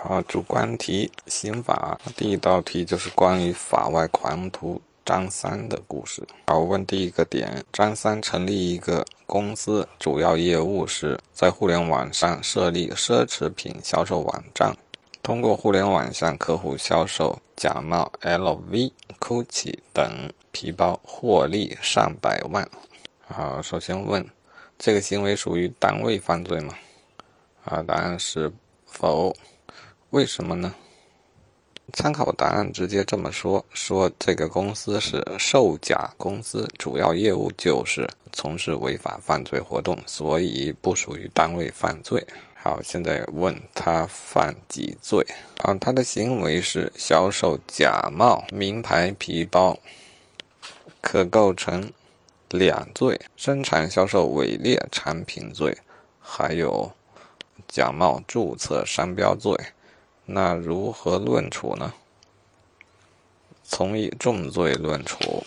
好，主观题，刑法第一道题就是关于法外狂徒张三的故事。好，问第一个点：张三成立一个公司，主要业务是在互联网上设立奢侈品销售网站，通过互联网向客户销售假冒 LV、GUCCI 等皮包，获利上百万。好，首先问，这个行为属于单位犯罪吗？啊，答案是否。为什么呢？参考答案直接这么说：说这个公司是售假公司，主要业务就是从事违法犯罪活动，所以不属于单位犯罪。好，现在问他犯几罪？啊，他的行为是销售假冒名牌皮包，可构成两罪：生产销售伪劣产品罪，还有假冒注册商标罪。那如何论处呢？从以重罪论处。